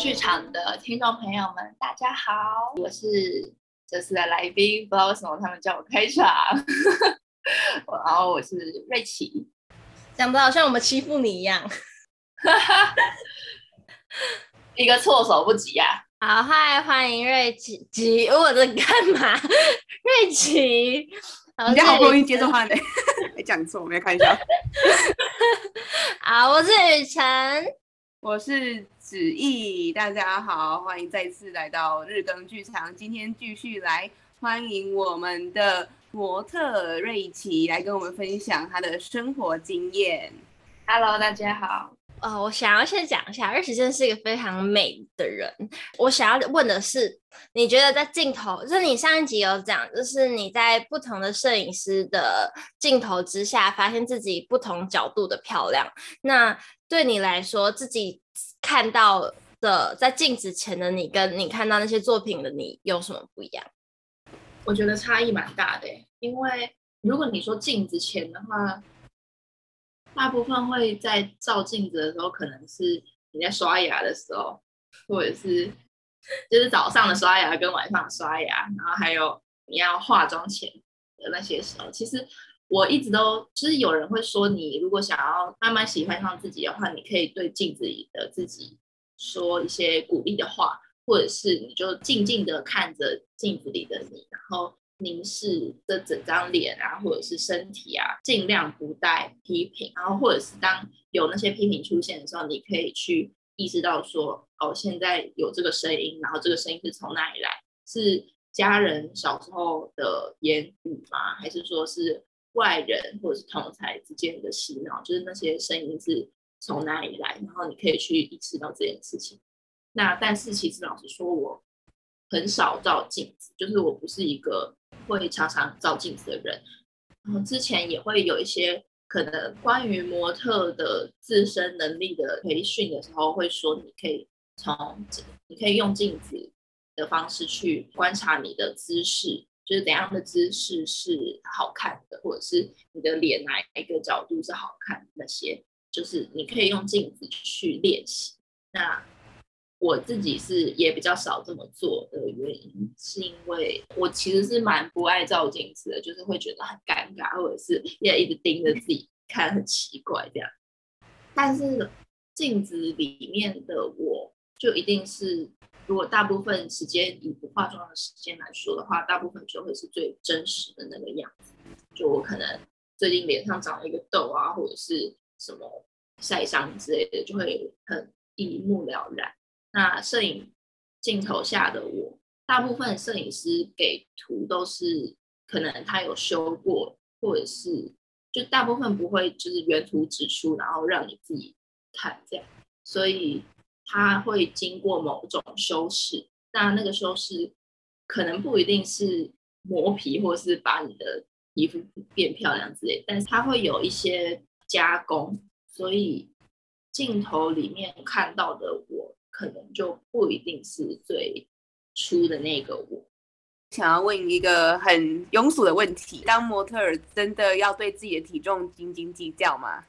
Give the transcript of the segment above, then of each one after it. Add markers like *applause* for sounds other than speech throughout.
剧场的听众朋友们，大家好，我是这次的来宾，不知道为什么他们叫我开场，*laughs* 然后我是瑞琪，讲的好像我们欺负你一样，*laughs* 一个措手不及啊！好，嗨，欢迎瑞琪，琪，我在干嘛？瑞琪，你家好不容易接受话呢，还讲错，我没开玩笑。*laughs* 好，我是雨辰，我是子毅，大家好，欢迎再次来到日更剧场。今天继续来欢迎我们的模特瑞琪来跟我们分享她的生活经验。Hello，大家好。呃，我想要先讲一下，瑞琪真的是一个非常美的人。我想要问的是，你觉得在镜头，就是你上一集有讲，就是你在不同的摄影师的镜头之下，发现自己不同角度的漂亮。那对你来说，自己看到的在镜子前的你，跟你看到那些作品的你，有什么不一样？我觉得差异蛮大的，因为如果你说镜子前的话。大部分会在照镜子的时候，可能是你在刷牙的时候，或者是就是早上的刷牙跟晚上刷牙，然后还有你要化妆前的那些时候。其实我一直都，就是有人会说，你如果想要慢慢喜欢上自己的话，你可以对镜子里的自己说一些鼓励的话，或者是你就静静的看着镜子里的你，然后。凝视这整张脸啊，或者是身体啊，尽量不带批评。然后，或者是当有那些批评出现的时候，你可以去意识到说，哦，现在有这个声音，然后这个声音是从哪里来？是家人小时候的言语吗？还是说是外人或者是同才之间的洗脑？就是那些声音是从哪里来？然后你可以去意识到这件事情。那但是其实老实说，我很少照镜子，就是我不是一个。会常常照镜子的人，然后之前也会有一些可能关于模特的自身能力的培训的时候，会说你可以从你可以用镜子的方式去观察你的姿势，就是怎样的姿势是好看的，或者是你的脸哪一个角度是好看，那些就是你可以用镜子去练习。那我自己是也比较少这么做的原因，是因为我其实是蛮不爱照镜子的，就是会觉得很尴尬，或者是也一直盯着自己看，很奇怪这样。但是镜子里面的我就一定是，如果大部分时间以不化妆的时间来说的话，大部分就会是最真实的那个样子。就我可能最近脸上长了一个痘啊，或者是什么晒伤之类的，就会很一目了然。那摄影镜头下的我，大部分摄影师给图都是可能他有修过，或者是就大部分不会就是原图直出，然后让你自己看这样，所以他会经过某种修饰。那那个修饰可能不一定是磨皮，或是把你的皮肤变漂亮之类，但是它会有一些加工，所以镜头里面看到的我。可能就不一定是最初的那个我。想要问一个很庸俗的问题：当模特儿真的要对自己的体重斤斤计较吗？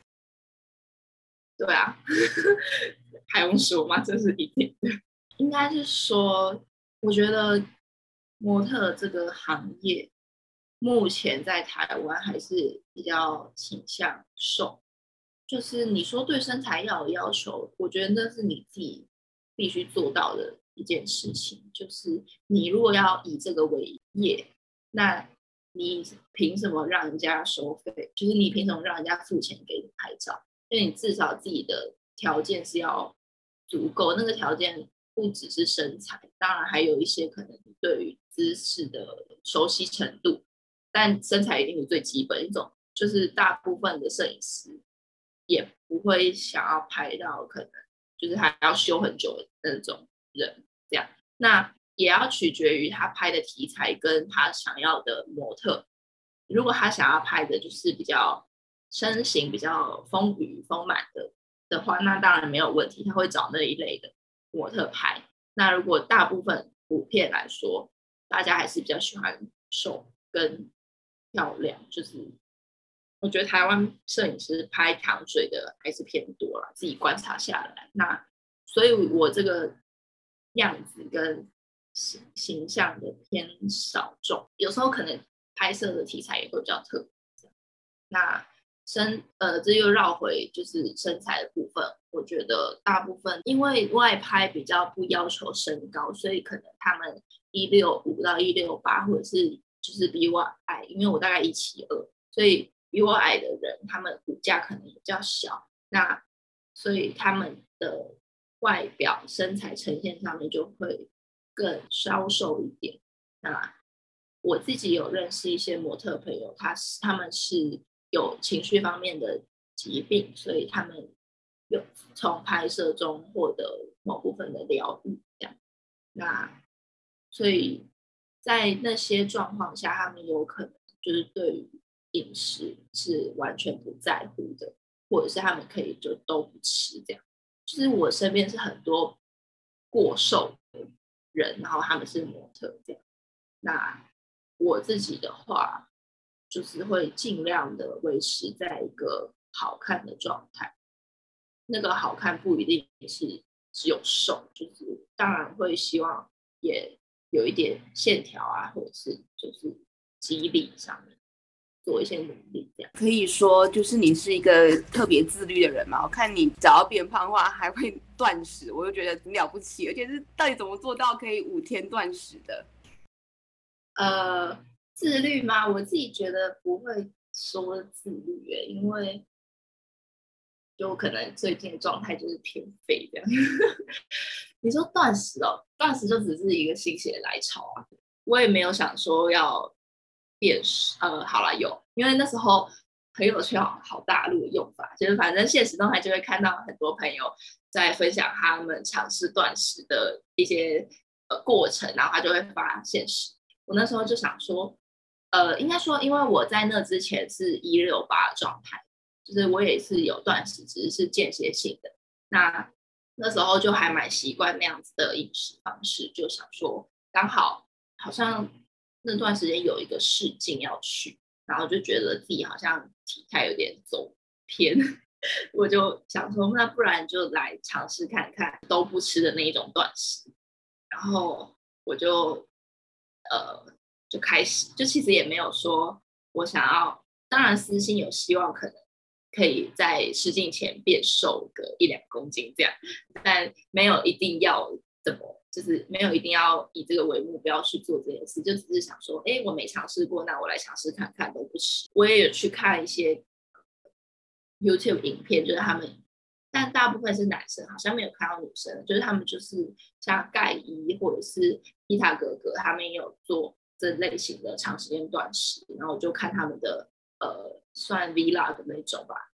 对啊，还用说吗？这是一定的。应该是说，我觉得模特这个行业目前在台湾还是比较倾向瘦。就是你说对身材要有要求，我觉得那是你自己。必须做到的一件事情，就是你如果要以这个为业，那你凭什么让人家收费？就是你凭什么让人家付钱给你拍照？因为你至少自己的条件是要足够，那个条件不只是身材，当然还有一些可能对于姿势的熟悉程度，但身材一定是最基本一种。就是大部分的摄影师也不会想要拍到可能。就是还要修很久的那种人，这样，那也要取决于他拍的题材跟他想要的模特。如果他想要拍的就是比较身形比较丰腴丰满的的话，那当然没有问题，他会找那一类的模特拍。那如果大部分普遍来说，大家还是比较喜欢瘦跟漂亮，就是。我觉得台湾摄影师拍糖水的还是偏多了，自己观察下来。那所以，我这个样子跟形形象的偏少众，有时候可能拍摄的题材也会比较特别。那身呃，这又绕回就是身材的部分，我觉得大部分因为外拍比较不要求身高，所以可能他们一六五到一六八，或者是就是比我矮，因为我大概一七二，所以比我矮的人，他们骨架可能比较小，那所以他们的外表身材呈现上面就会更消瘦一点。那我自己有认识一些模特朋友，他是他们是有情绪方面的疾病，所以他们有从拍摄中获得某部分的疗愈。这样，那所以在那些状况下，他们有可能就是对于饮食是完全不在乎的，或者是他们可以就都不吃这样。就是我身边是很多过瘦的人，然后他们是模特这样。那我自己的话，就是会尽量的维持在一个好看的状态。那个好看不一定是只有瘦，就是当然会希望也有一点线条啊，或者是就是肌力上面做一些努力。这样可以说，就是你是一个特别自律的人嘛？我看你只要变胖的话，还会断食，我就觉得很了不起。而且是到底怎么做到可以五天断食的？呃，自律吗？我自己觉得不会说自律耶，因为就可能最近状态就是偏废这样。*laughs* 你说断食哦，断食就只是一个心血来潮啊，我也没有想说要变。呃，好了，有，因为那时候很有趣，好好大陆的用法，就是反正现实中还就会看到很多朋友在分享他们尝试断食的一些呃过程，然后他就会发现实。我那时候就想说，呃，应该说，因为我在那之前是一六八状态，就是我也是有断食，只是是间歇性的。那那时候就还蛮习惯那样子的饮食方式，就想说，刚好好像那段时间有一个试镜要去，然后就觉得自己好像体态有点走偏，*laughs* 我就想说，那不然就来尝试看看都不吃的那一种断食，然后我就。呃，就开始，就其实也没有说我想要，当然私心有希望，可能可以在试镜前变瘦个一两公斤这样，但没有一定要怎么，就是没有一定要以这个为目标去做这件事，就只是想说，哎，我没尝试过，那我来尝试看看，都不吃。我也有去看一些 YouTube 影片，就是他们，但大部分是男生，好像没有看到女生，就是他们就是像盖伊或者是。皮塔哥哥他们也有做这类型的长时间断食，然后我就看他们的呃算 vlog 的那种吧，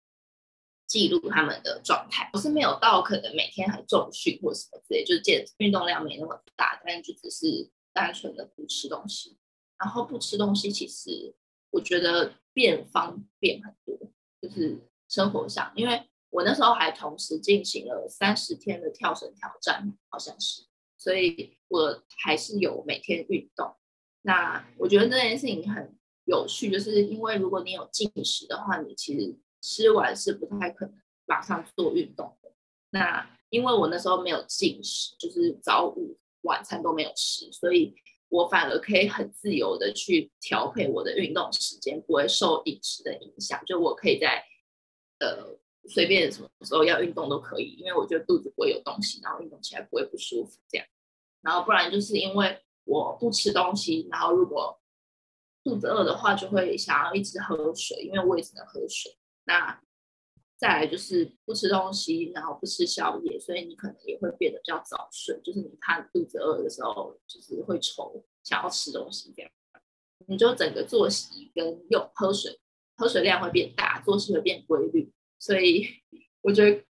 记录他们的状态。我是没有到可能每天很重训或什么之类，就是健运动量没那么大，但就只是单纯的不吃东西。然后不吃东西，其实我觉得变方便很多，就是生活上，因为我那时候还同时进行了三十天的跳绳挑战，好像是。所以我还是有每天运动。那我觉得这件事情很有趣，就是因为如果你有进食的话，你其实吃完是不太可能马上做运动的。那因为我那时候没有进食，就是早午晚餐都没有吃，所以我反而可以很自由的去调配我的运动时间，不会受饮食的影响。就我可以在呃。随便什么时候要运动都可以，因为我觉得肚子不会有东西，然后运动起来不会不舒服这样。然后不然就是因为我不吃东西，然后如果肚子饿的话，就会想要一直喝水，因为我也只能喝水。那再来就是不吃东西，然后不吃宵夜，所以你可能也会变得比较早睡。就是你怕肚子饿的时候，就是会愁想要吃东西这样。你就整个作息跟用喝水，喝水量会变大，作息会变规律。所以 *laughs* 我觉得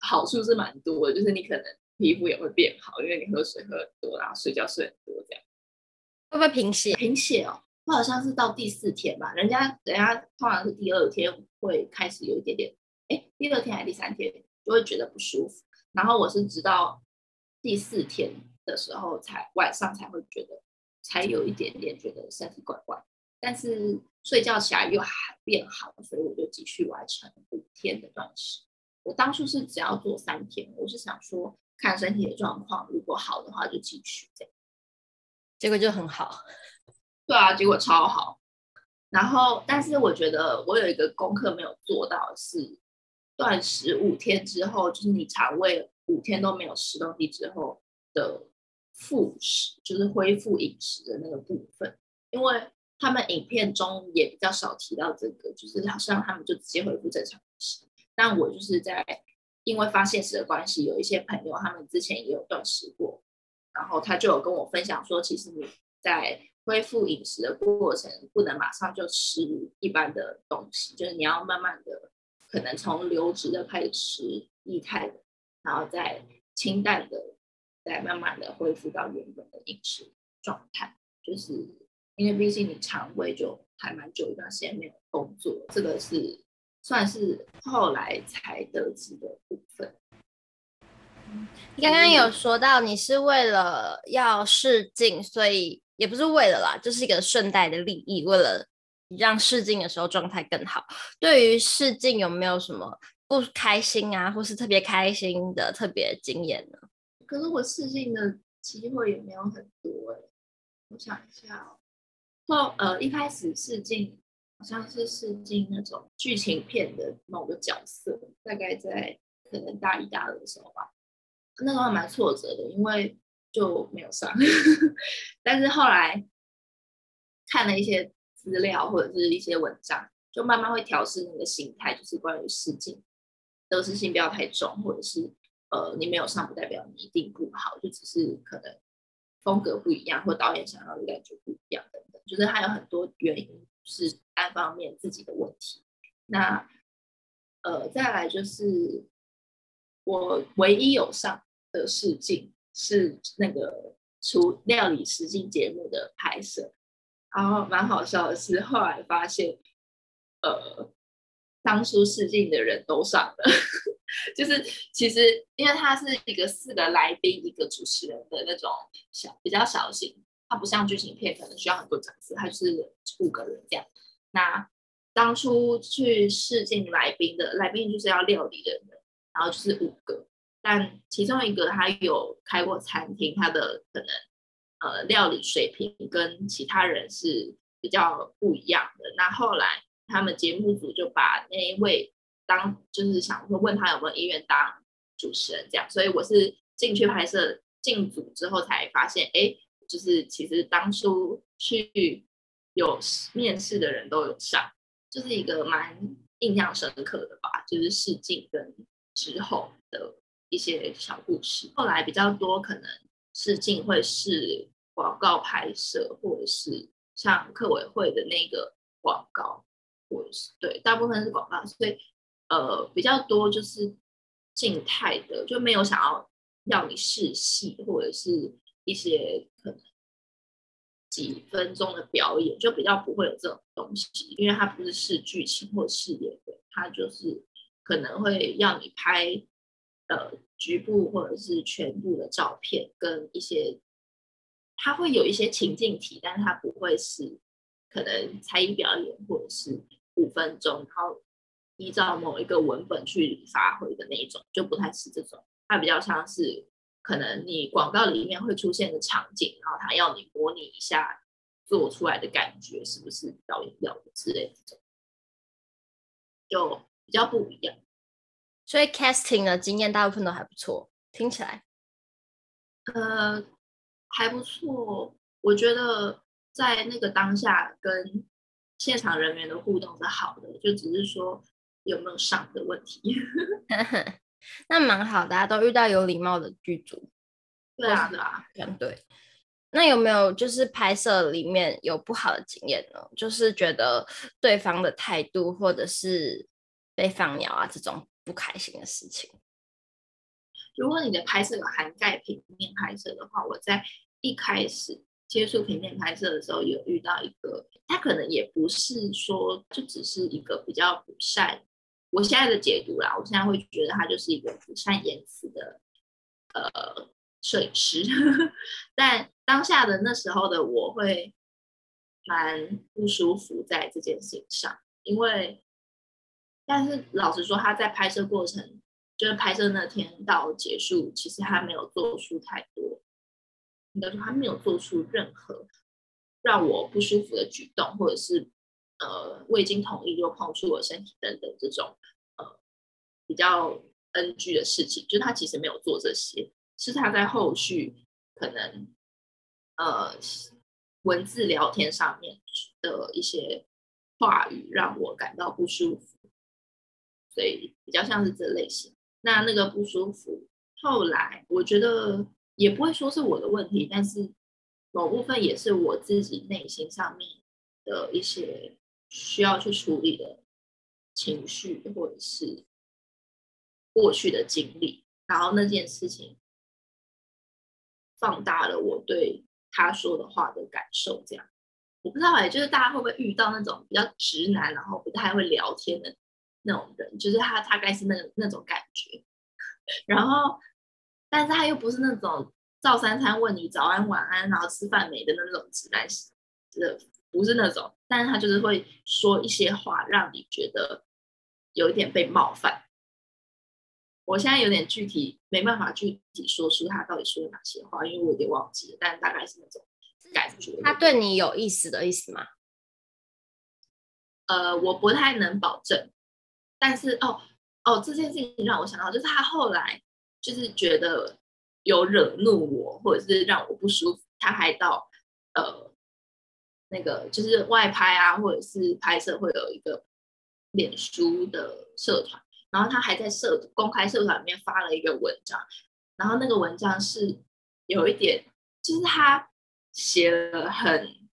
好处是蛮多的，就是你可能皮肤也会变好，因为你喝水喝很多，然后睡觉睡很多，这样会不会贫血？贫血哦，我好像是到第四天吧，人家人家通常是第二天会开始有一点点，哎，第二天还是第三天就会觉得不舒服，然后我是直到第四天的时候才晚上才会觉得，才有一点点觉得身体怪怪。但是睡觉起来又还变好，所以我就继续完成五天的断食。我当初是只要做三天，我是想说看身体的状况，如果好的话就继续这样。结果就很好，*laughs* 对啊，结果超好。然后，但是我觉得我有一个功课没有做到是断食五天之后，就是你肠胃五天都没有吃东西之后的复食，就是恢复饮食的那个部分，因为他们影片中也比较少提到这个，就是好像他们就直接恢复正常饮食。但我就是在因为发现实的关系，有一些朋友他们之前也有断食过，然后他就有跟我分享说，其实你在恢复饮食的过程，不能马上就吃一般的东西，就是你要慢慢的，可能从流质的开始吃液态的，然后再清淡的，再慢慢的恢复到原本的饮食状态。就是因为毕竟你肠胃就还蛮久一段时间没有工作，这个是算是后来才得知的部分。你刚刚有说到你是为了要试镜，所以。也不是为了啦，就是一个顺带的利益，为了让试镜的时候状态更好。对于试镜有没有什么不开心啊，或是特别开心的特别经验呢？可是我试镜的机会也没有很多哎、欸，我想一下哦，呃，一开始试镜好像是试镜那种剧情片的某个角色，大概在可能大一、大二的时候吧，那时候还蛮挫折的，因为。就没有上，*laughs* 但是后来看了一些资料或者是一些文章，就慢慢会调试那个心态，就是关于试镜，得失心不要太重，或者是呃你没有上不代表你一定不好，就只是可能风格不一样，或导演想要的感觉不一样等等，就是还有很多原因是单方面自己的问题。那呃再来就是我唯一有上的试镜。是那个厨料理实境节目的拍摄，然后蛮好笑的是，后来发现，呃，当初试镜的人都上了，*laughs* 就是其实因为他是一个四个来宾一个主持人的那种小比较小型，它不像剧情片可能需要很多角色，他就是五个人这样。那当初去试镜来宾的来宾就是要料理的人，然后就是五个。但其中一个他有开过餐厅，他的可能呃料理水平跟其他人是比较不一样的。那后来他们节目组就把那一位当就是想说问他有没有意愿当主持人这样，所以我是进去拍摄进组之后才发现，哎，就是其实当初去有面试的人都有上，就是一个蛮印象深刻的吧，就是试镜跟之后的。一些小故事，后来比较多可能试镜会是广告拍摄，或者是像客委会的那个广告，或者是对，大部分是广告，所以呃比较多就是静态的，就没有想要要你试戏或者是一些几分钟的表演，就比较不会有这种东西，因为它不是试剧情或试演的，它就是可能会要你拍。呃，局部或者是全部的照片跟一些，它会有一些情境题，但是它不会是可能才艺表演或者是五分钟，然后依照某一个文本去发挥的那一种，就不太是这种。它比较像是可能你广告里面会出现的场景，然后他要你模拟一下做出来的感觉是不是导演要的之类的这种，就比较不一样。所以 casting 的经验大部分都还不错，听起来，呃，还不错。我觉得在那个当下跟现场人员的互动是好的，就只是说有没有上的问题。*laughs* 那蛮好的，大家都遇到有礼貌的剧组。对啊，对啊，对。那有没有就是拍摄里面有不好的经验呢？就是觉得对方的态度，或者是被放鸟啊这种。不开心的事情。如果你的拍摄有涵盖平面拍摄的话，我在一开始接触平面拍摄的时候，有遇到一个，他可能也不是说，就只是一个比较不善，我现在的解读啦，我现在会觉得他就是一个不善言辞的呃摄影师。*laughs* 但当下的那时候的我会蛮不舒服在这件事情上，因为。但是老实说，他在拍摄过程就是拍摄那天到结束，其实他没有做出太多，应该说他没有做出任何让我不舒服的举动，或者是呃未经同意就碰触我身体等等这种呃比较 NG 的事情，就是他其实没有做这些，是他在后续可能呃文字聊天上面的一些话语让我感到不舒服，所以比较像是这类型。那那个不舒服，后来我觉得也不会说是我的问题，但是某部分也是我自己内心上面的一些需要去处理的情绪，或者是过去的经历，然后那件事情放大了我对他说的话的感受。这样，我不知道哎，就是大家会不会遇到那种比较直男，然后不太会聊天的？那种人，就是他大概是那那种感觉，然后，但是他又不是那种照三餐问你早安晚安，然后吃饭没的那种直男，就是不是那种，但是他就是会说一些话，让你觉得有一点被冒犯。我现在有点具体没办法具体说出他到底说了哪些话，因为我有点忘记了，但大概是那种感觉。他对你有意思的意思吗？呃，我不太能保证。但是哦哦，这件事情让我想到，就是他后来就是觉得有惹怒我，或者是让我不舒服，他还到呃那个就是外拍啊，或者是拍摄会有一个脸书的社团，然后他还在社公开社团里面发了一个文章，然后那个文章是有一点，就是他写了很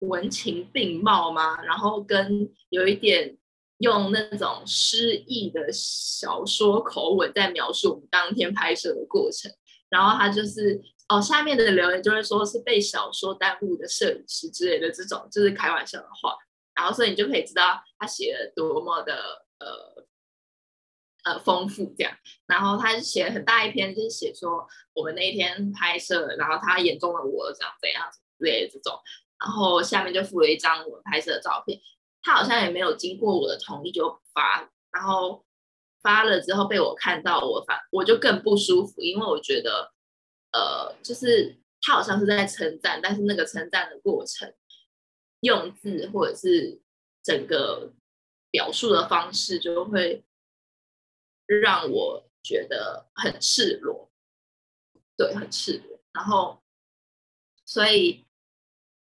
文情并茂嘛，然后跟有一点。用那种诗意的小说口吻在描述我们当天拍摄的过程，然后他就是哦，下面的留言就会说是被小说耽误的摄影师之类的这种，就是开玩笑的话，然后所以你就可以知道他写的多么的呃呃丰富这样，然后他写了很大一篇，就是写说我们那一天拍摄，然后他眼中的我长怎样之类的这种，然后下面就附了一张我们拍摄的照片。他好像也没有经过我的同意就发，然后发了之后被我看到，我反我就更不舒服，因为我觉得，呃，就是他好像是在称赞，但是那个称赞的过程、用字或者是整个表述的方式，就会让我觉得很赤裸，对，很赤裸。然后，所以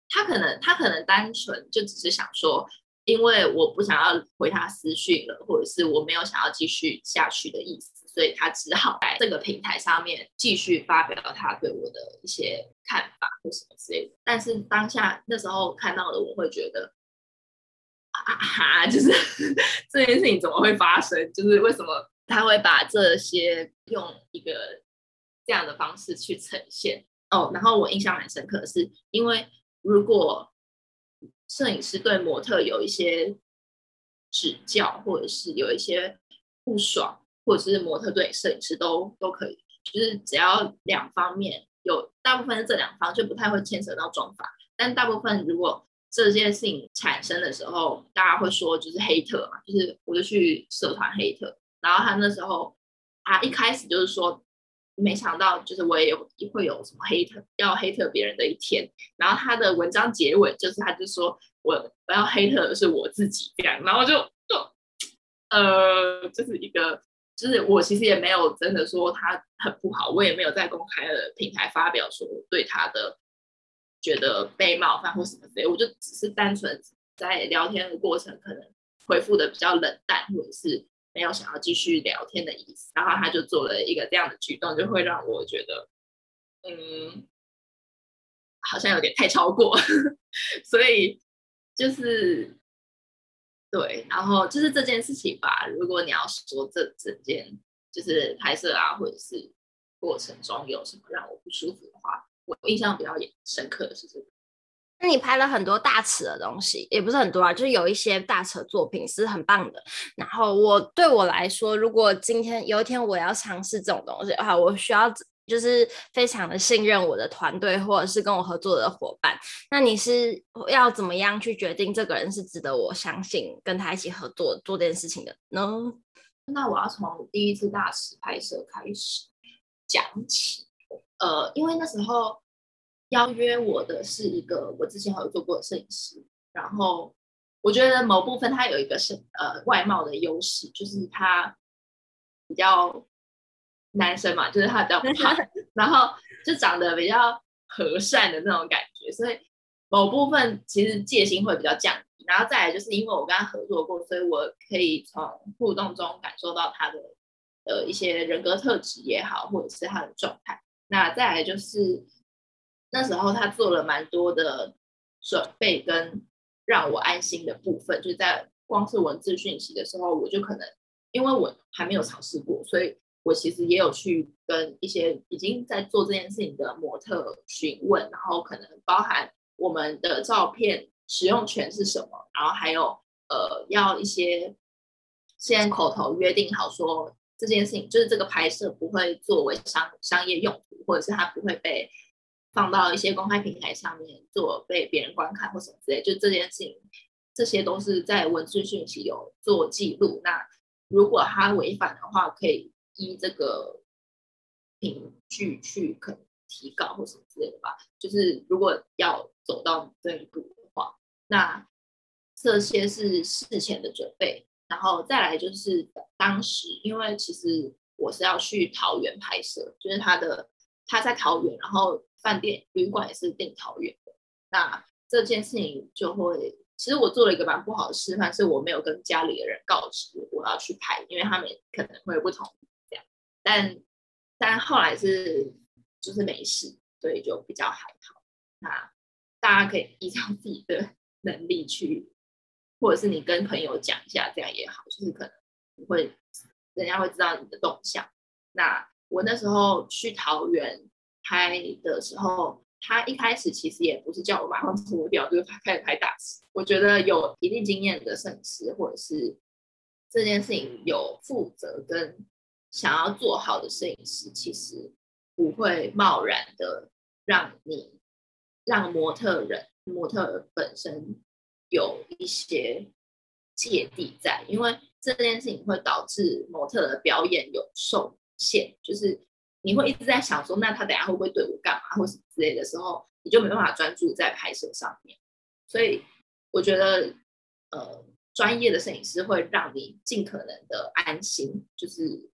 他可能他可能单纯就只是想说。因为我不想要回他私讯了，或者是我没有想要继续下去的意思，所以他只好在这个平台上面继续发表他对我的一些看法或什么之类的。但是当下那时候看到的，我会觉得啊哈，就是 *laughs* 这件事情怎么会发生？就是为什么他会把这些用一个这样的方式去呈现？哦，然后我印象蛮深刻的是，因为如果。摄影师对模特有一些指教，或者是有一些不爽，或者是模特对摄影师都都可以，就是只要两方面有，大部分是这两方就不太会牵扯到妆发，但大部分如果这件事情产生的时候，大家会说就是黑特嘛，就是我就去社团黑特，然后他那时候他一开始就是说。没想到，就是我也有会有什么黑特要黑特别人的一天。然后他的文章结尾就是，他就说我我要黑特的是我自己这样。然后就就呃，就是一个，就是我其实也没有真的说他很不好，我也没有在公开的平台发表说对他的觉得被冒犯或什么之类。我就只是单纯在聊天的过程，可能回复的比较冷淡，或者是。没有想要继续聊天的意思，然后他就做了一个这样的举动，就会让我觉得，嗯，好像有点太超过，*laughs* 所以就是对，然后就是这件事情吧。如果你要说这整件就是拍摄啊，或者是过程中有什么让我不舒服的话，我印象比较深刻的是这个。那你拍了很多大尺的东西，也不是很多啊，就是有一些大尺作品是很棒的。然后我对我来说，如果今天有一天我要尝试这种东西的话，我需要就是非常的信任我的团队或者是跟我合作的伙伴。那你是要怎么样去决定这个人是值得我相信跟他一起合作做这件事情的呢？那我要从第一次大池拍摄开始讲起。呃，因为那时候邀约我的是一个我之前合作过的摄影师，然后我觉得某部分他有一个是呃外貌的优势，就是他比较男生嘛，就是他比较 *laughs* 胖，然后就长得比较和善的那种感觉，所以某部分其实戒心会比较降低。然后再来就是因为我跟他合作过，所以我可以从互动中感受到他的呃一些人格特质也好，或者是他的状态。那再来就是那时候他做了蛮多的准备跟让我安心的部分，就是在光是文字讯息的时候，我就可能因为我还没有尝试过，所以我其实也有去跟一些已经在做这件事情的模特询问，然后可能包含我们的照片使用权是什么，然后还有呃要一些先口头约定好说。这件事情就是这个拍摄不会作为商商业用途，或者是它不会被放到一些公开平台上面做被别人观看或什么之类。就这件事情，这些都是在文字讯息有做记录。那如果他违反的话，可以依这个凭据去可能提告或什么之类的吧。就是如果要走到这一步的话，那这些是事前的准备。然后再来就是当时，因为其实我是要去桃园拍摄，就是他的他在桃园，然后饭店旅馆也是订桃园的。那这件事情就会，其实我做了一个蛮不好的示范，是我没有跟家里的人告知我要去拍，因为他们可能会不同意。但但后来是就是没事，所以就比较还好。那大家可以依照自己的 *laughs* 能力去。或者是你跟朋友讲一下，这样也好，就是可能会，人家会知道你的动向。那我那时候去桃园拍的时候，他一开始其实也不是叫我马上脱掉，就是开始拍大池。我觉得有一定经验的摄影师，或者是这件事情有负责跟想要做好的摄影师，其实不会贸然的让你让模特人、模特本身。有一些芥蒂在，因为这件事情会导致模特的表演有受限，就是你会一直在想说，那他等下会不会对我干嘛，或是之类的时候，你就没办法专注在拍摄上面。所以我觉得，呃，专业的摄影师会让你尽可能的安心，就是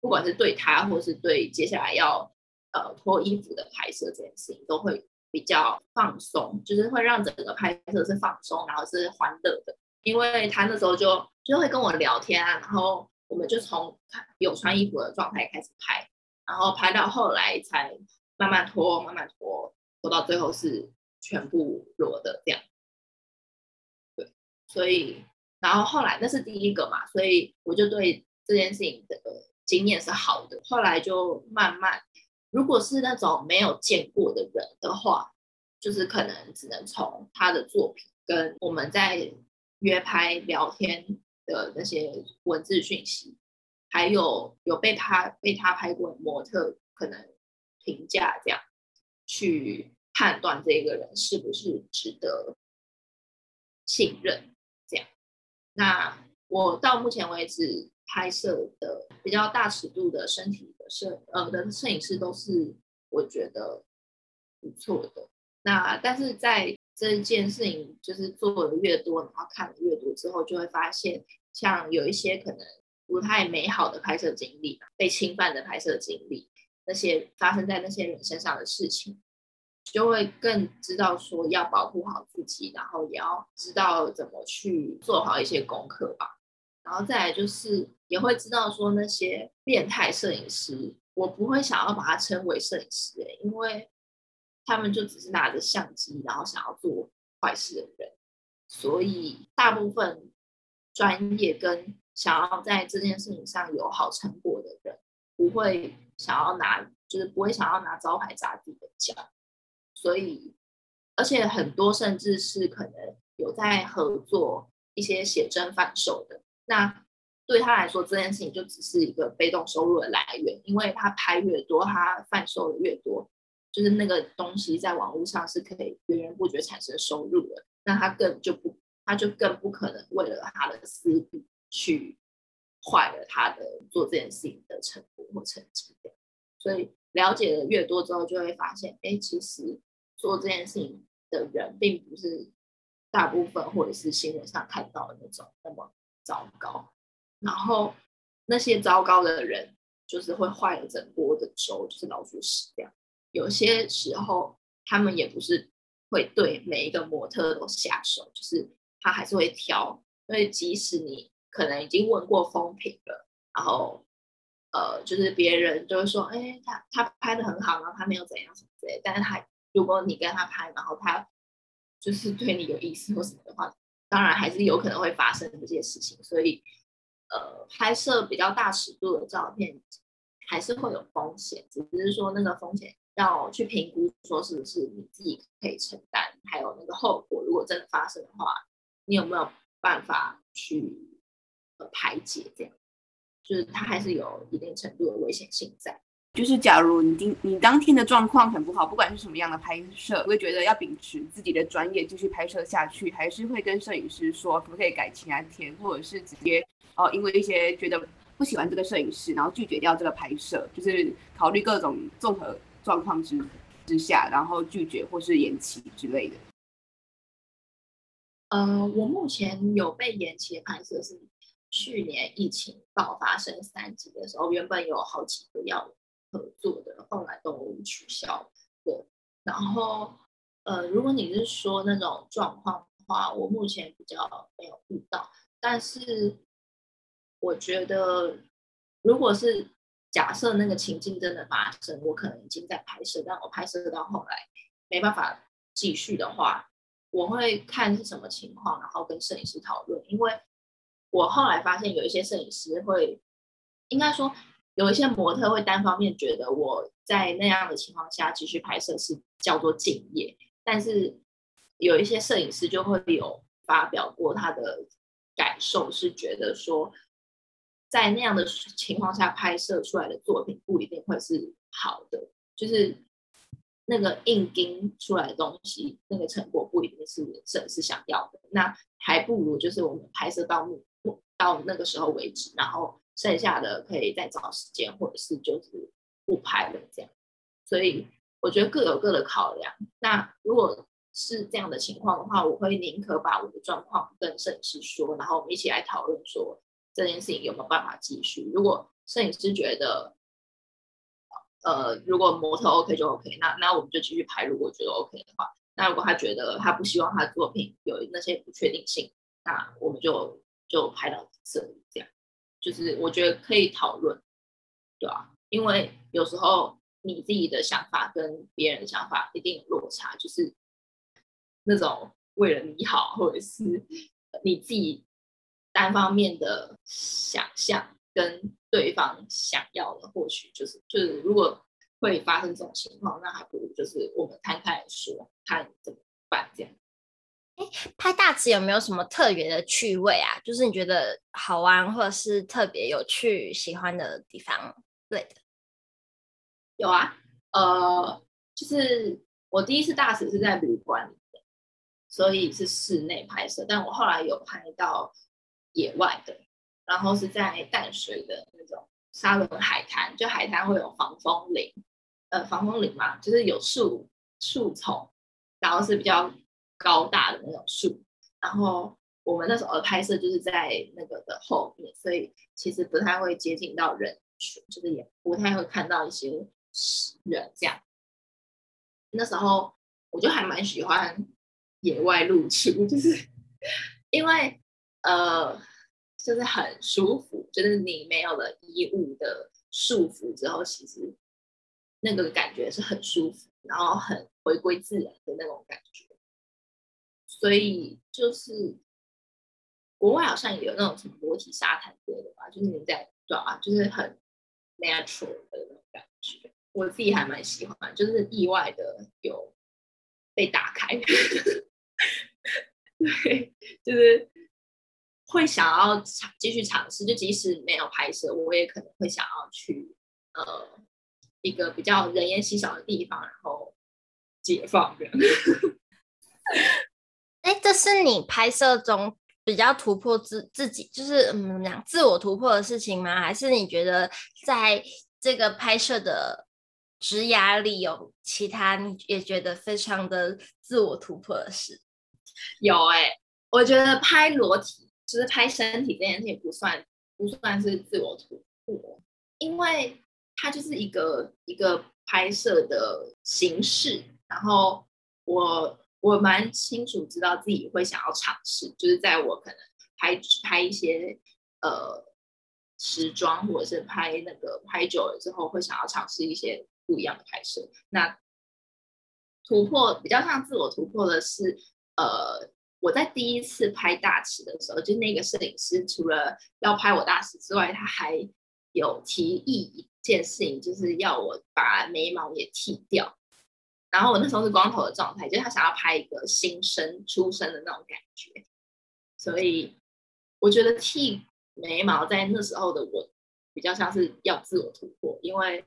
不管是对他，或是对接下来要呃脱衣服的拍摄这件事情，都会。比较放松，就是会让整个拍摄是放松，然后是欢乐的。因为他那时候就就会跟我聊天啊，然后我们就从有穿衣服的状态开始拍，然后拍到后来才慢慢脱，慢慢脱，脱到最后是全部裸的这样。对，所以然后后来那是第一个嘛，所以我就对这件事情的经验是好的。后来就慢慢。如果是那种没有见过的人的话，就是可能只能从他的作品跟我们在约拍聊天的那些文字讯息，还有有被他被他拍过的模特可能评价这样，去判断这个人是不是值得信任这样。那我到目前为止。拍摄的比较大尺度的身体的摄呃的摄影师都是我觉得不错的。那但是在这件事情就是做的越多，然后看的越多之后，就会发现像有一些可能不太美好的拍摄经历，被侵犯的拍摄经历，那些发生在那些人身上的事情，就会更知道说要保护好自己，然后也要知道怎么去做好一些功课吧。然后再来就是也会知道说那些变态摄影师，我不会想要把它称为摄影师诶，因为他们就只是拿着相机，然后想要做坏事的人。所以大部分专业跟想要在这件事情上有好成果的人，不会想要拿，就是不会想要拿招牌砸自己的脚。所以，而且很多甚至是可能有在合作一些写真贩售的。那对他来说，这件事情就只是一个被动收入的来源，因为他拍越多，他贩售的越多，就是那个东西在网络上是可以源源不绝产生收入的。那他更就不，他就更不可能为了他的私欲去坏了他的做这件事情的成果或成绩。所以了解的越多之后，就会发现，哎，其实做这件事情的人并不是大部分或者是新闻上看到的那种那么糟糕。然后那些糟糕的人，就是会坏了整锅的粥，就是老鼠屎这样。有些时候，他们也不是会对每一个模特都下手，就是他还是会挑。所以即使你可能已经问过风评了，然后呃，就是别人就会说，哎，他他拍的很好，然后他没有怎样什么之类。但是他如果你跟他拍，然后他就是对你有意思或什么的话，当然还是有可能会发生这些事情。所以呃，拍摄比较大尺度的照片还是会有风险，只是说那个风险。要去评估，说是不是你自己可以承担，还有那个后果，如果真的发生的话，你有没有办法去排解？这样，就是它还是有一定程度的危险性在。就是假如你今你当天的状况很不好，不管是什么样的拍摄，会觉得要秉持自己的专业继续拍摄下去，还是会跟摄影师说可不可以改其他天，或者是直接哦，因为一些觉得不喜欢这个摄影师，然后拒绝掉这个拍摄，就是考虑各种综合。状况之之下，然后拒绝或是延期之类的。呃，我目前有被延期的拍摄是去年疫情爆发升三级的时候，原本有好几个要合作的，后来都取消了。然后，呃，如果你是说那种状况的话，我目前比较没有遇到，但是我觉得如果是。假设那个情境真的发生，我可能已经在拍摄，但我拍摄到后来没办法继续的话，我会看是什么情况，然后跟摄影师讨论。因为我后来发现有一些摄影师会，应该说有一些模特会单方面觉得我在那样的情况下继续拍摄是叫做敬业，但是有一些摄影师就会有发表过他的感受，是觉得说。在那样的情况下拍摄出来的作品不一定会是好的，就是那个硬钉出来的东西，那个成果不一定是摄影师想要的。那还不如就是我们拍摄到目到那个时候为止，然后剩下的可以再找时间，或者是就是不拍了这样。所以我觉得各有各的考量。那如果是这样的情况的话，我会宁可把我的状况跟摄影师说，然后我们一起来讨论说。这件事情有没有办法继续？如果摄影师觉得，呃，如果模特 OK 就 OK，那那我们就继续拍。如果觉得 OK 的话，那如果他觉得他不希望他的作品有那些不确定性，那我们就就拍到这里。这样就是我觉得可以讨论，对啊，因为有时候你自己的想法跟别人的想法一定有落差，就是那种为了你好，或者是你自己。单方面的想象跟对方想要的，或许就是就是，如果会发生这种情况，那还不如就是我们摊开来说，看怎么办这样。哎，拍大池有没有什么特别的趣味啊？就是你觉得好玩或者是特别有趣、喜欢的地方？对的，有啊，呃，就是我第一次大池是在旅馆所以是室内拍摄，但我后来有拍到。野外的，然后是在淡水的那种沙仑海滩，就海滩会有防风林，呃，防风林嘛，就是有树树丛，然后是比较高大的那种树。然后我们那时候的拍摄就是在那个的后面，所以其实不太会接近到人群，就是也不太会看到一些人这样。那时候我就还蛮喜欢野外露出，就是 *laughs* 因为。呃，就是很舒服，就是你没有了衣物的束缚之后，其实那个感觉是很舒服，然后很回归自然的那种感觉。所以就是国外好像也有那种什么裸体沙滩之类的吧，就是你在对啊，就是很 natural 的那种感觉。我自己还蛮喜欢，就是意外的有被打开，*laughs* 对，就是。会想要尝继续尝试，就即使没有拍摄，我也可能会想要去呃一个比较人烟稀少的地方，然后解放。*laughs* 哎，这是你拍摄中比较突破自自己，就是嗯，怎么讲，自我突破的事情吗？还是你觉得在这个拍摄的职涯里有其他你也觉得非常的自我突破的事？有哎、欸，我觉得拍裸体就是拍身体这件事情不算不算是自我突破，因为它就是一个一个拍摄的形式，然后我。我蛮清楚知道自己会想要尝试，就是在我可能拍拍一些呃时装，或者是拍那个拍久了之后，会想要尝试一些不一样的拍摄。那突破比较像自我突破的是，呃，我在第一次拍大尺的时候，就那个摄影师除了要拍我大尺之外，他还有提议一件事情，就是要我把眉毛也剃掉。然后我那时候是光头的状态，就他想要拍一个新生出生的那种感觉，所以我觉得剃眉毛在那时候的我比较像是要自我突破，因为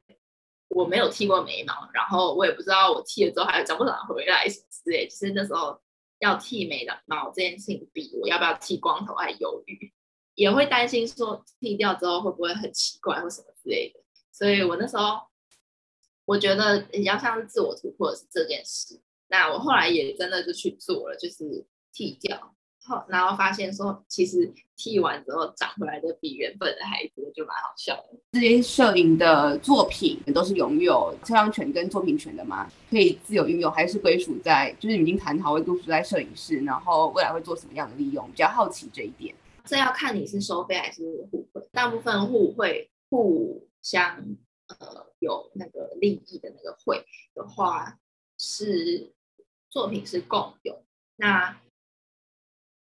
我没有剃过眉毛，然后我也不知道我剃了之后还长不长回来什么之类，就是那时候要剃眉毛这件事情比我要不要剃光头还犹豫，也会担心说剃掉之后会不会很奇怪或什么之类的，所以我那时候。我觉得比较像是自我突破的是这件事，那我后来也真的就去做了，就是剃掉，后然后发现说，其实剃完之后长回来的比原本的还多，就蛮好笑的。这些摄影的作品都是拥有肖像权跟作品权的吗？可以自由运用，还是归属在就是已经谈好会归属在摄影师，然后未来会做什么样的利用？比较好奇这一点。这要看你是收费还是互惠，大部分互惠互相。呃，有那个利益的那个会的话，是作品是共有。那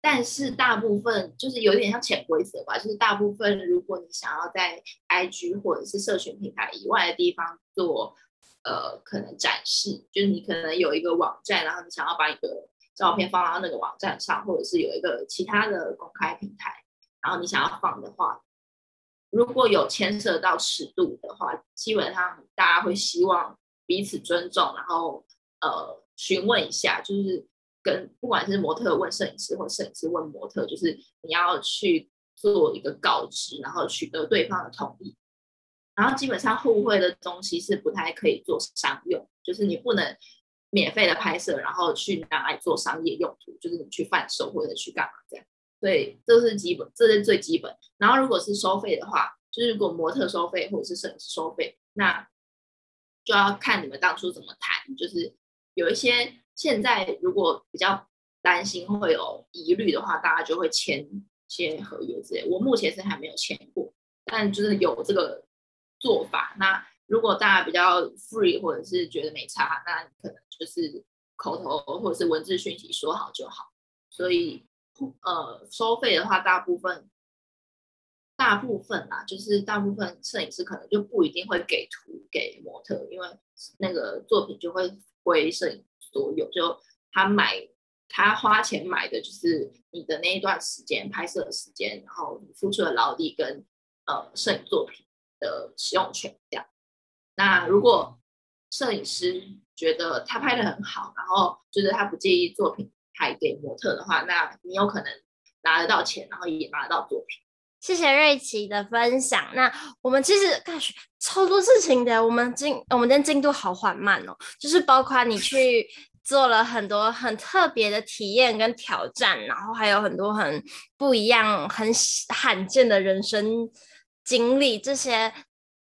但是大部分就是有点像潜规则吧，就是大部分如果你想要在 IG 或者是社群平台以外的地方做呃可能展示，就是你可能有一个网站，然后你想要把你的照片放到那个网站上，或者是有一个其他的公开平台，然后你想要放的话。如果有牵涉到尺度的话，基本上大家会希望彼此尊重，然后呃询问一下，就是不管是模特问摄影师，或摄影师问模特，就是你要去做一个告知，然后取得对方的同意。然后基本上互惠的东西是不太可以做商用，就是你不能免费的拍摄，然后去拿来做商业用途，就是你去贩售或者去干嘛这样。对，这是基本，这是最基本。然后，如果是收费的话，就是如果模特收费或者是摄影师收费，那就要看你们当初怎么谈。就是有一些现在如果比较担心会有疑虑的话，大家就会签签合约之类。我目前是还没有签过，但就是有这个做法。那如果大家比较 free 或者是觉得没差，那可能就是口头或者是文字讯息说好就好。所以。呃，收费的话，大部分大部分啦，就是大部分摄影师可能就不一定会给图给模特，因为那个作品就会归摄影所有，就他买他花钱买的就是你的那一段时间拍摄的时间，然后你付出的劳力跟呃摄影作品的使用权这样。那如果摄影师觉得他拍得很好，然后就是他不介意作品。拍给模特的话，那你有可能拿得到钱，然后也拿得到作品。谢谢瑞琪的分享。那我们其实干超多事情的，我们进我们今天进度好缓慢哦，就是包括你去做了很多很特别的体验跟挑战，然后还有很多很不一样、很罕见的人生经历这些。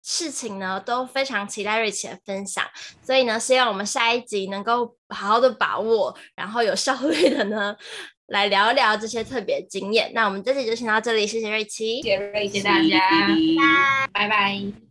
事情呢都非常期待瑞琪的分享，所以呢，希望我们下一集能够好好的把握，然后有效率的呢来聊一聊这些特别经验。那我们这集就先到这里，谢谢瑞琪，谢谢瑞琪，谢谢大家，拜拜。拜拜。